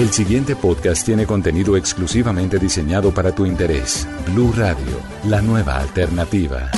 El siguiente podcast tiene contenido exclusivamente diseñado para tu interés. Blue Radio, la nueva alternativa.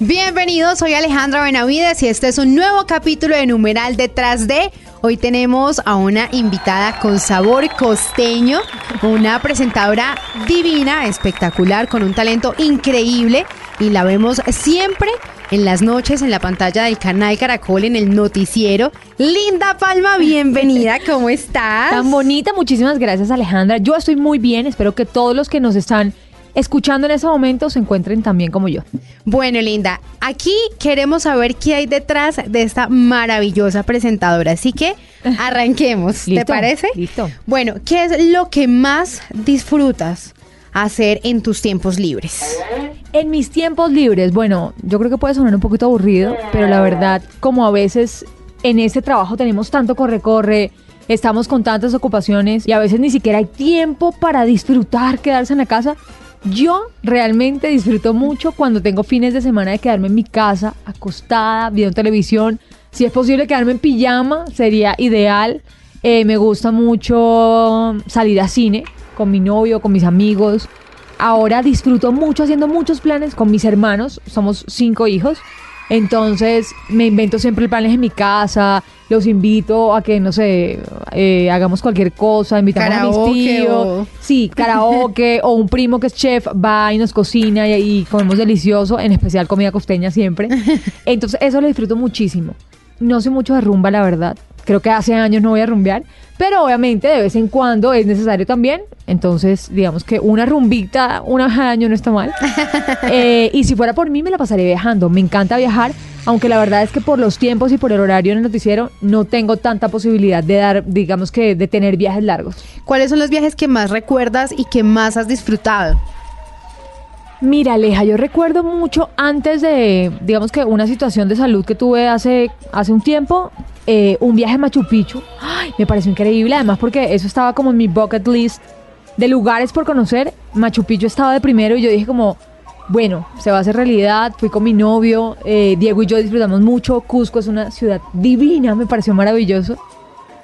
Bienvenidos, soy Alejandra Benavides y este es un nuevo capítulo de Numeral Detrás de. Hoy tenemos a una invitada con sabor costeño, una presentadora divina, espectacular, con un talento increíble y la vemos siempre en las noches en la pantalla del canal Caracol en el noticiero. Linda Palma, bienvenida, ¿cómo estás? Tan bonita, muchísimas gracias Alejandra. Yo estoy muy bien, espero que todos los que nos están escuchando en ese momento se encuentren también como yo. Bueno, Linda, aquí queremos saber qué hay detrás de esta maravillosa presentadora, así que arranquemos, ¿te parece? Listo. Bueno, ¿qué es lo que más disfrutas hacer en tus tiempos libres? En mis tiempos libres, bueno, yo creo que puede sonar un poquito aburrido, pero la verdad, como a veces en este trabajo tenemos tanto corre-corre, estamos con tantas ocupaciones y a veces ni siquiera hay tiempo para disfrutar, quedarse en la casa. Yo realmente disfruto mucho cuando tengo fines de semana de quedarme en mi casa, acostada, viendo televisión. Si es posible quedarme en pijama, sería ideal. Eh, me gusta mucho salir a cine con mi novio, con mis amigos ahora disfruto mucho haciendo muchos planes con mis hermanos, somos cinco hijos. Entonces me invento siempre planes en mi casa, los invito a que, no sé, eh, hagamos cualquier cosa, invitamos a mis tíos. Sí, karaoke, o un primo que es chef va y nos cocina y, y comemos delicioso, en especial comida costeña siempre. Entonces eso lo disfruto muchísimo. No sé mucho de rumba, la verdad. Creo que hace años no voy a rumbear, pero obviamente de vez en cuando es necesario también. Entonces, digamos que una rumbita una vez al año no está mal. Eh, y si fuera por mí, me la pasaría viajando. Me encanta viajar, aunque la verdad es que por los tiempos y por el horario en el noticiero no tengo tanta posibilidad de dar, digamos que, de tener viajes largos. ¿Cuáles son los viajes que más recuerdas y que más has disfrutado? Mira, Aleja, yo recuerdo mucho antes de, digamos que una situación de salud que tuve hace, hace un tiempo, eh, un viaje a Machu Picchu. Ay, me pareció increíble, además porque eso estaba como en mi bucket list de lugares por conocer. Machu Picchu estaba de primero y yo dije como, bueno, se va a hacer realidad. Fui con mi novio, eh, Diego y yo disfrutamos mucho. Cusco es una ciudad divina, me pareció maravilloso.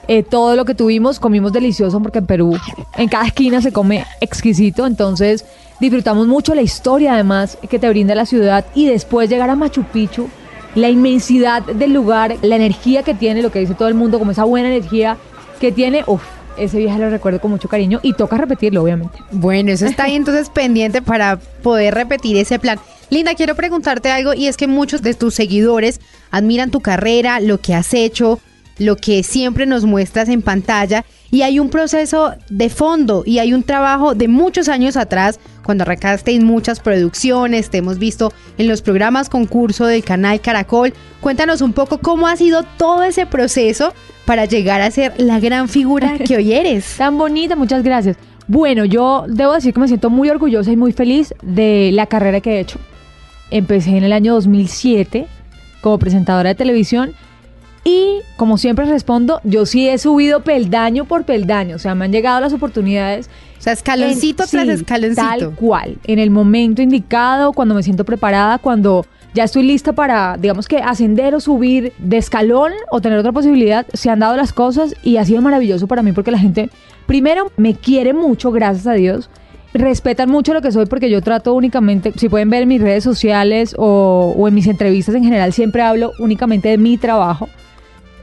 Eh, todo lo que tuvimos, comimos delicioso porque en Perú en cada esquina se come exquisito, entonces disfrutamos mucho la historia además que te brinda la ciudad y después llegar a Machu Picchu, la inmensidad del lugar, la energía que tiene, lo que dice todo el mundo, como esa buena energía que tiene, uff, ese viaje lo recuerdo con mucho cariño y toca repetirlo, obviamente. Bueno, eso está ahí entonces pendiente para poder repetir ese plan. Linda, quiero preguntarte algo y es que muchos de tus seguidores admiran tu carrera, lo que has hecho, lo que siempre nos muestras en pantalla y hay un proceso de fondo y hay un trabajo de muchos años atrás cuando arrancaste en muchas producciones, te hemos visto en los programas concurso del canal Caracol. Cuéntanos un poco cómo ha sido todo ese proceso para llegar a ser la gran figura que hoy eres. Tan bonita, muchas gracias. Bueno, yo debo decir que me siento muy orgullosa y muy feliz de la carrera que he hecho. Empecé en el año 2007 como presentadora de televisión y como siempre respondo, yo sí he subido peldaño por peldaño, o sea, me han llegado las oportunidades. O sea, escaloncito tras escaloncito. Tal cual, en el momento indicado, cuando me siento preparada, cuando ya estoy lista para, digamos que ascender o subir de escalón o tener otra posibilidad, se han dado las cosas y ha sido maravilloso para mí porque la gente, primero, me quiere mucho, gracias a Dios. Respetan mucho lo que soy porque yo trato únicamente, si pueden ver en mis redes sociales o, o en mis entrevistas en general, siempre hablo únicamente de mi trabajo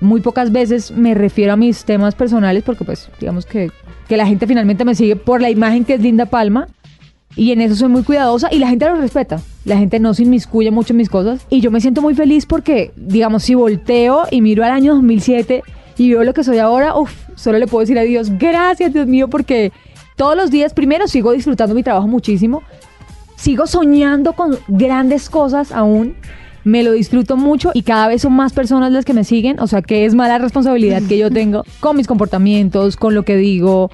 muy pocas veces me refiero a mis temas personales porque pues digamos que, que la gente finalmente me sigue por la imagen que es Linda Palma. Y en eso soy muy cuidadosa y la gente lo respeta. La gente no se inmiscuye mucho en mis cosas. Y yo me siento muy feliz porque digamos si volteo y miro al año 2007 y veo lo que soy ahora, uff, solo le puedo decir a Dios, gracias Dios mío porque todos los días primero sigo disfrutando mi trabajo muchísimo, sigo soñando con grandes cosas aún me lo disfruto mucho y cada vez son más personas las que me siguen, o sea que es mala responsabilidad que yo tengo con mis comportamientos, con lo que digo,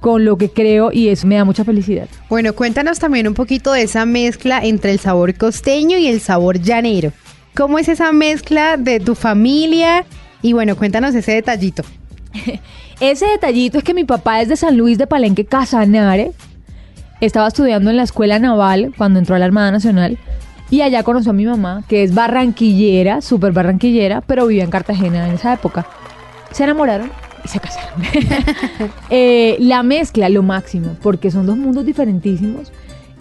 con lo que creo y eso me da mucha felicidad. Bueno, cuéntanos también un poquito de esa mezcla entre el sabor costeño y el sabor llanero. ¿Cómo es esa mezcla de tu familia? Y bueno, cuéntanos ese detallito. ese detallito es que mi papá es de San Luis de Palenque, Casanare. Estaba estudiando en la escuela naval cuando entró a la Armada Nacional y allá conoció a mi mamá, que es barranquillera, súper barranquillera, pero vivía en Cartagena en esa época. Se enamoraron y se casaron. Eh, la mezcla, lo máximo, porque son dos mundos diferentísimos.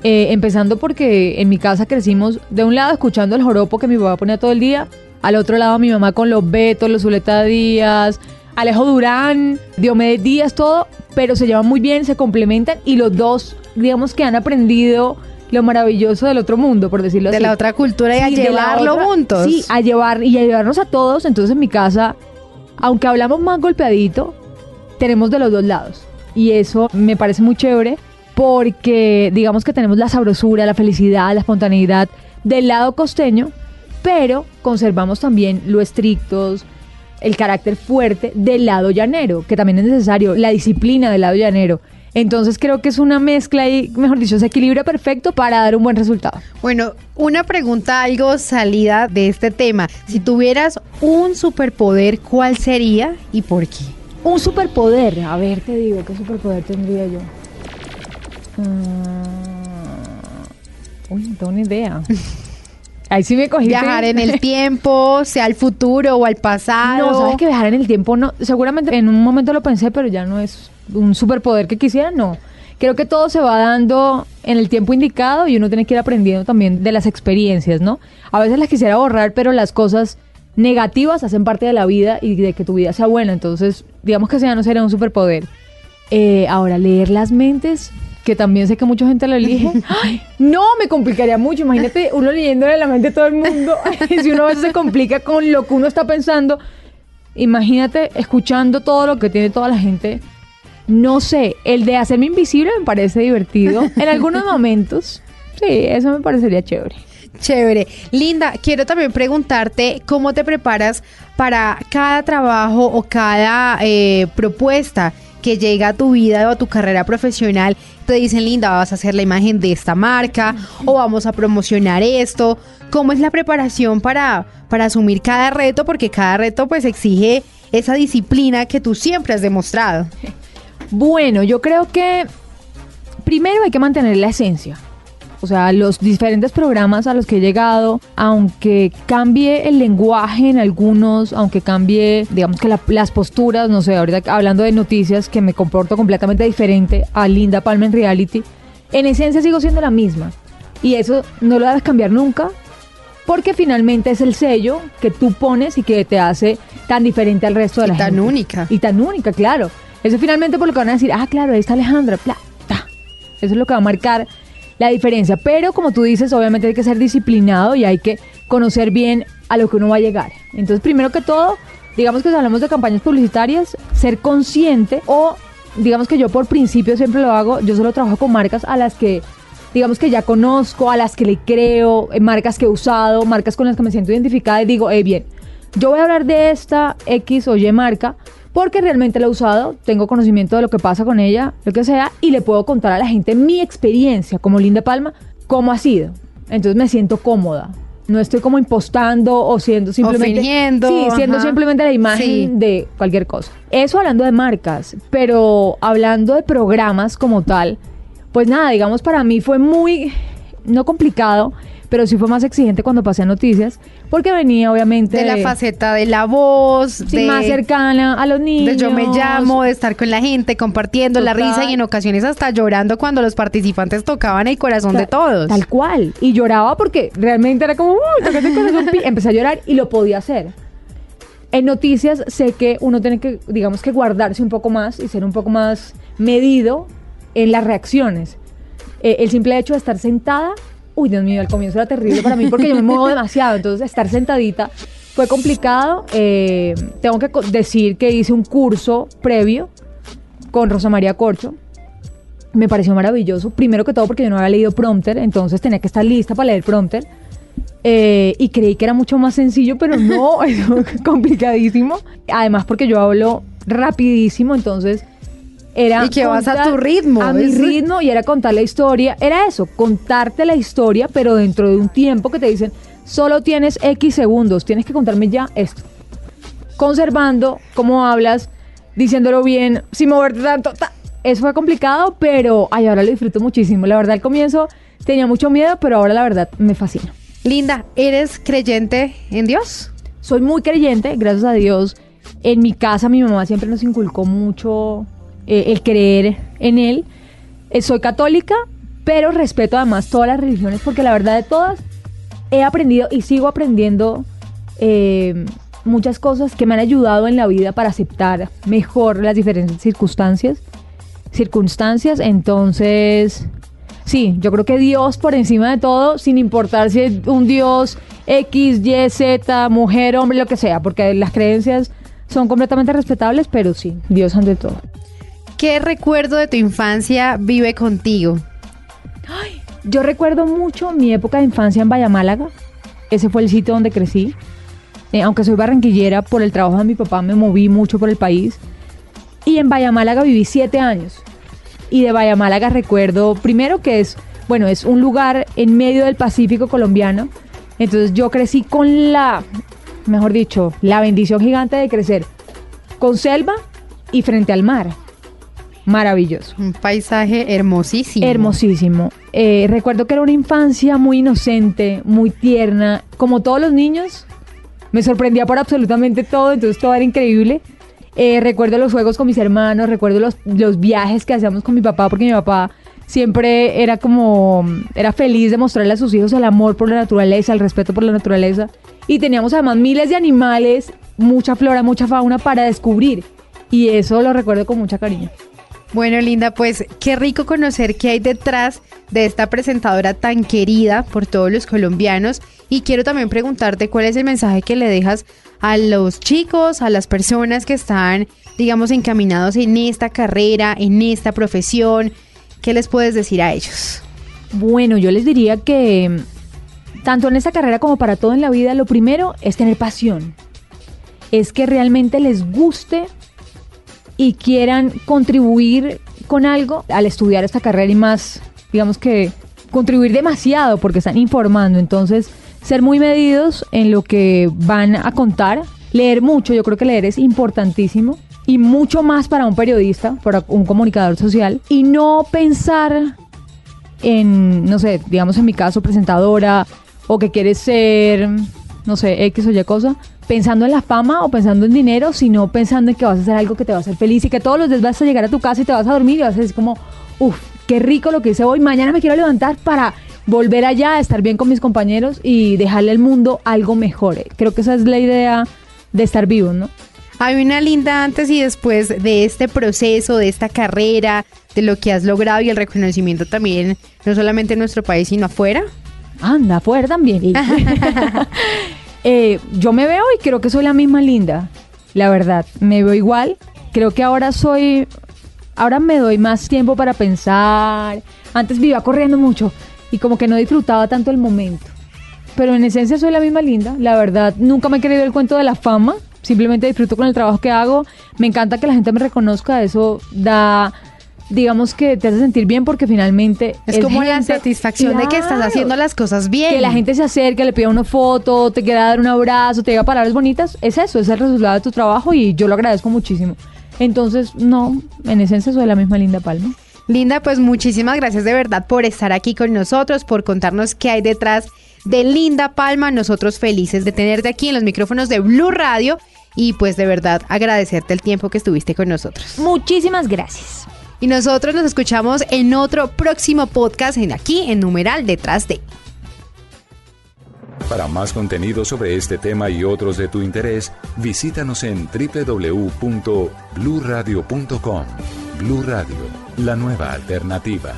Eh, empezando porque en mi casa crecimos de un lado escuchando el joropo que mi papá ponía todo el día, al otro lado mi mamá con los Betos, los Zuleta Díaz, Alejo Durán, Diomedes Díaz, todo, pero se llevan muy bien, se complementan y los dos, digamos que han aprendido lo maravilloso del otro mundo, por decirlo de así. la otra cultura y a Sí, de llevarlo otra- juntos. Sí, a llevar y a llevarnos a todos. Entonces en mi casa, aunque hablamos más golpeadito, tenemos de los dos lados. Y eso me parece muy chévere porque digamos que tenemos la sabrosura, la felicidad, la espontaneidad del lado costeño, pero conservamos también lo estrictos, el carácter fuerte del lado llanero, que también es necesario, la disciplina del lado llanero. Entonces creo que es una mezcla y, mejor dicho, se equilibra perfecto para dar un buen resultado. Bueno, una pregunta algo salida de este tema. Si tuvieras un superpoder, ¿cuál sería y por qué? Un superpoder. A ver, te digo, ¿qué superpoder tendría yo? Mm, Uy, no tengo ni idea. Ahí sí me cogiste. Viajar en el tiempo, sea al futuro o al pasado. No, sabes que viajar en el tiempo no. Seguramente en un momento lo pensé, pero ya no es un superpoder que quisiera, no. Creo que todo se va dando en el tiempo indicado y uno tiene que ir aprendiendo también de las experiencias, ¿no? A veces las quisiera borrar, pero las cosas negativas hacen parte de la vida y de que tu vida sea buena. Entonces, digamos que ese ya no sería un superpoder. Eh, ahora, leer las mentes, que también sé que mucha gente lo elige. ¡Ay! no, me complicaría mucho. Imagínate uno leyéndole la mente a todo el mundo. si uno a veces se complica con lo que uno está pensando. Imagínate escuchando todo lo que tiene toda la gente. No sé, el de hacerme invisible me parece divertido. En algunos momentos, sí, eso me parecería chévere. Chévere. Linda, quiero también preguntarte cómo te preparas para cada trabajo o cada eh, propuesta que llega a tu vida o a tu carrera profesional. Te dicen, Linda, vas a hacer la imagen de esta marca o vamos a promocionar esto. ¿Cómo es la preparación para, para asumir cada reto? Porque cada reto pues exige esa disciplina que tú siempre has demostrado. Bueno, yo creo que primero hay que mantener la esencia. O sea, los diferentes programas a los que he llegado, aunque cambie el lenguaje en algunos, aunque cambie, digamos que la- las posturas, no sé, ahorita hablando de noticias, que me comporto completamente diferente a Linda Palma en reality, en esencia sigo siendo la misma. Y eso no lo debes cambiar nunca, porque finalmente es el sello que tú pones y que te hace tan diferente al resto de Y la tan gente. única. Y tan única, claro. Eso finalmente por lo que van a decir, ah, claro, ahí está Alejandra, pla, ta. Eso es lo que va a marcar la diferencia. Pero como tú dices, obviamente hay que ser disciplinado y hay que conocer bien a lo que uno va a llegar. Entonces, primero que todo, digamos que si hablamos de campañas publicitarias, ser consciente o digamos que yo por principio siempre lo hago, yo solo trabajo con marcas a las que digamos que ya conozco, a las que le creo, eh, marcas que he usado, marcas con las que me siento identificada y digo, eh, bien, yo voy a hablar de esta X o Y marca porque realmente la he usado, tengo conocimiento de lo que pasa con ella, lo que sea, y le puedo contar a la gente mi experiencia como Linda Palma, cómo ha sido. Entonces me siento cómoda. No estoy como impostando o siendo simplemente. Sí, siendo ajá. simplemente la imagen Sí. de cualquier cosa. Eso hablando de marcas, pero hablando de programas como tal, pues nada, digamos para mí fue muy, no complicado, pero sí fue más exigente cuando pasé a noticias, porque venía obviamente De la faceta de la voz, sí, de, más cercana a los niños. de yo me llamo, de estar con la gente, compartiendo la risa y en ocasiones hasta llorando cuando los participantes tocaban el corazón de todos. Tal cual. Y lloraba porque realmente era como, "Uy, tócate el corazón", Empecé a llorar y lo podía hacer. En noticias sé que uno tiene que, digamos que guardarse un poco más y ser un poco más medido en las reacciones. Eh, el simple hecho de estar sentada, uy, Dios mío, al comienzo era terrible para mí porque yo me muevo demasiado. Entonces, estar sentadita fue complicado. Eh, tengo que decir que hice un curso previo con Rosa María Corcho. Me pareció maravilloso. Primero que todo porque yo no había leído prompter, entonces tenía que estar lista para leer prompter. Eh, y creí que era mucho más sencillo, pero no, es complicadísimo. Además porque yo hablo rapidísimo, entonces era... Y que vas a tu ritmo, A mi ritmo y era contar la historia. Era eso, contarte la historia, pero dentro de un tiempo que te dicen, solo tienes X segundos, tienes que contarme ya esto conservando cómo hablas, diciéndolo bien, sin moverte tanto. ta. Eso fue complicado, pero ay, ahora lo disfruto muchísimo. La verdad, al comienzo tenía mucho miedo, pero ahora la verdad me fascina. Linda, ¿eres creyente en Dios? Soy muy creyente, gracias a Dios. En mi casa mi mamá siempre nos inculcó mucho eh, el creer en él. Eh, soy católica, pero respeto además todas las religiones porque la verdad de todas he aprendido y sigo aprendiendo eh, muchas cosas que me han ayudado en la vida para aceptar mejor las diferentes circunstancias. Circunstancias, entonces, sí, yo creo que Dios por encima de todo, sin importar si es un Dios X, Y, Z, mujer, hombre, lo que sea, porque las creencias son completamente respetables, pero sí, Dios ante todo. ¿Qué recuerdo de tu infancia vive contigo? Yo recuerdo mucho mi época de infancia en Vallamálaga. Ese fue el sitio donde crecí. Eh, aunque soy barranquillera, por el trabajo de mi papá me moví mucho por el país. Y en Vallamálaga viví siete años. Y de Vallamálaga recuerdo primero que es, bueno, es un lugar en medio del Pacífico colombiano. Entonces yo crecí con la, mejor dicho, la bendición gigante de crecer con selva y frente al mar. Maravilloso. Un paisaje hermosísimo. Hermosísimo. Eh, recuerdo que era una infancia muy inocente, muy tierna. Como todos los niños, me sorprendía por absolutamente todo, entonces todo era increíble. Eh, recuerdo los juegos con mis hermanos, recuerdo los, los viajes que hacíamos con mi papá, porque mi papá siempre era como, era feliz de mostrarle a sus hijos el amor por la naturaleza, el respeto por la naturaleza. Y teníamos además miles de animales, mucha flora, mucha fauna para descubrir. Y eso lo recuerdo con mucha cariño. Bueno, Linda, pues qué rico conocer qué hay detrás de esta presentadora tan querida por todos los colombianos. Y quiero también preguntarte cuál es el mensaje que le dejas a los chicos, a las personas que están, digamos, encaminados en esta carrera, en esta profesión. ¿Qué les puedes decir a ellos? Bueno, yo les diría que tanto en esta carrera como para todo en la vida, lo primero es tener pasión. Es que realmente les guste y quieran contribuir con algo al estudiar esta carrera y más, digamos que contribuir demasiado porque están informando. Entonces, ser muy medidos en lo que van a contar, leer mucho, yo creo que leer es importantísimo y mucho más para un periodista, para un comunicador social y no pensar en, no sé, digamos en mi caso, presentadora o que quieres ser, no sé, X o Y cosa, pensando en la fama o pensando en dinero, sino pensando en que vas a hacer algo que te va a hacer feliz y que todos los días vas a llegar a tu casa y te vas a dormir y vas a decir como, uff, qué rico lo que hice hoy, mañana me quiero levantar para volver allá, estar bien con mis compañeros y dejarle al mundo algo mejor. Creo que esa es la idea de estar vivo, ¿no? Hay una linda antes y después de este proceso, de esta carrera, de lo que has logrado y el reconocimiento también, no solamente en nuestro país, sino afuera. Anda, afuera también. Eh, yo me veo y creo que soy la misma linda, la verdad. Me veo igual. Creo que ahora soy, ahora me doy más tiempo para pensar. Antes vivía corriendo mucho y como que no disfrutaba tanto el momento. Pero en esencia soy la misma linda, la verdad. Nunca me he querido el cuento de la fama. Simplemente disfruto con el trabajo que hago. Me encanta que la gente me reconozca. Eso da digamos que te hace sentir bien porque finalmente es, como la satisfacción de que estás haciendo las cosas bien. Que la gente se acerque, le pida una foto, te quiera dar un abrazo, te diga palabras bonitas, es eso, es el resultado de tu trabajo y yo lo agradezco muchísimo. Entonces, no, en esencia soy la misma Linda Palma. Linda, pues muchísimas gracias de verdad por estar aquí con nosotros, por contarnos qué hay detrás de Linda Palma. Nosotros felices de tenerte aquí en los micrófonos de Blue Radio y pues de verdad agradecerte el tiempo que estuviste con nosotros. Muchísimas gracias. Y nosotros nos escuchamos en otro próximo podcast en aquí en numeral detrás de. Para más contenido sobre este tema y otros de tu interés, visítanos en www.bluradio.com. Blu Radio, la nueva alternativa.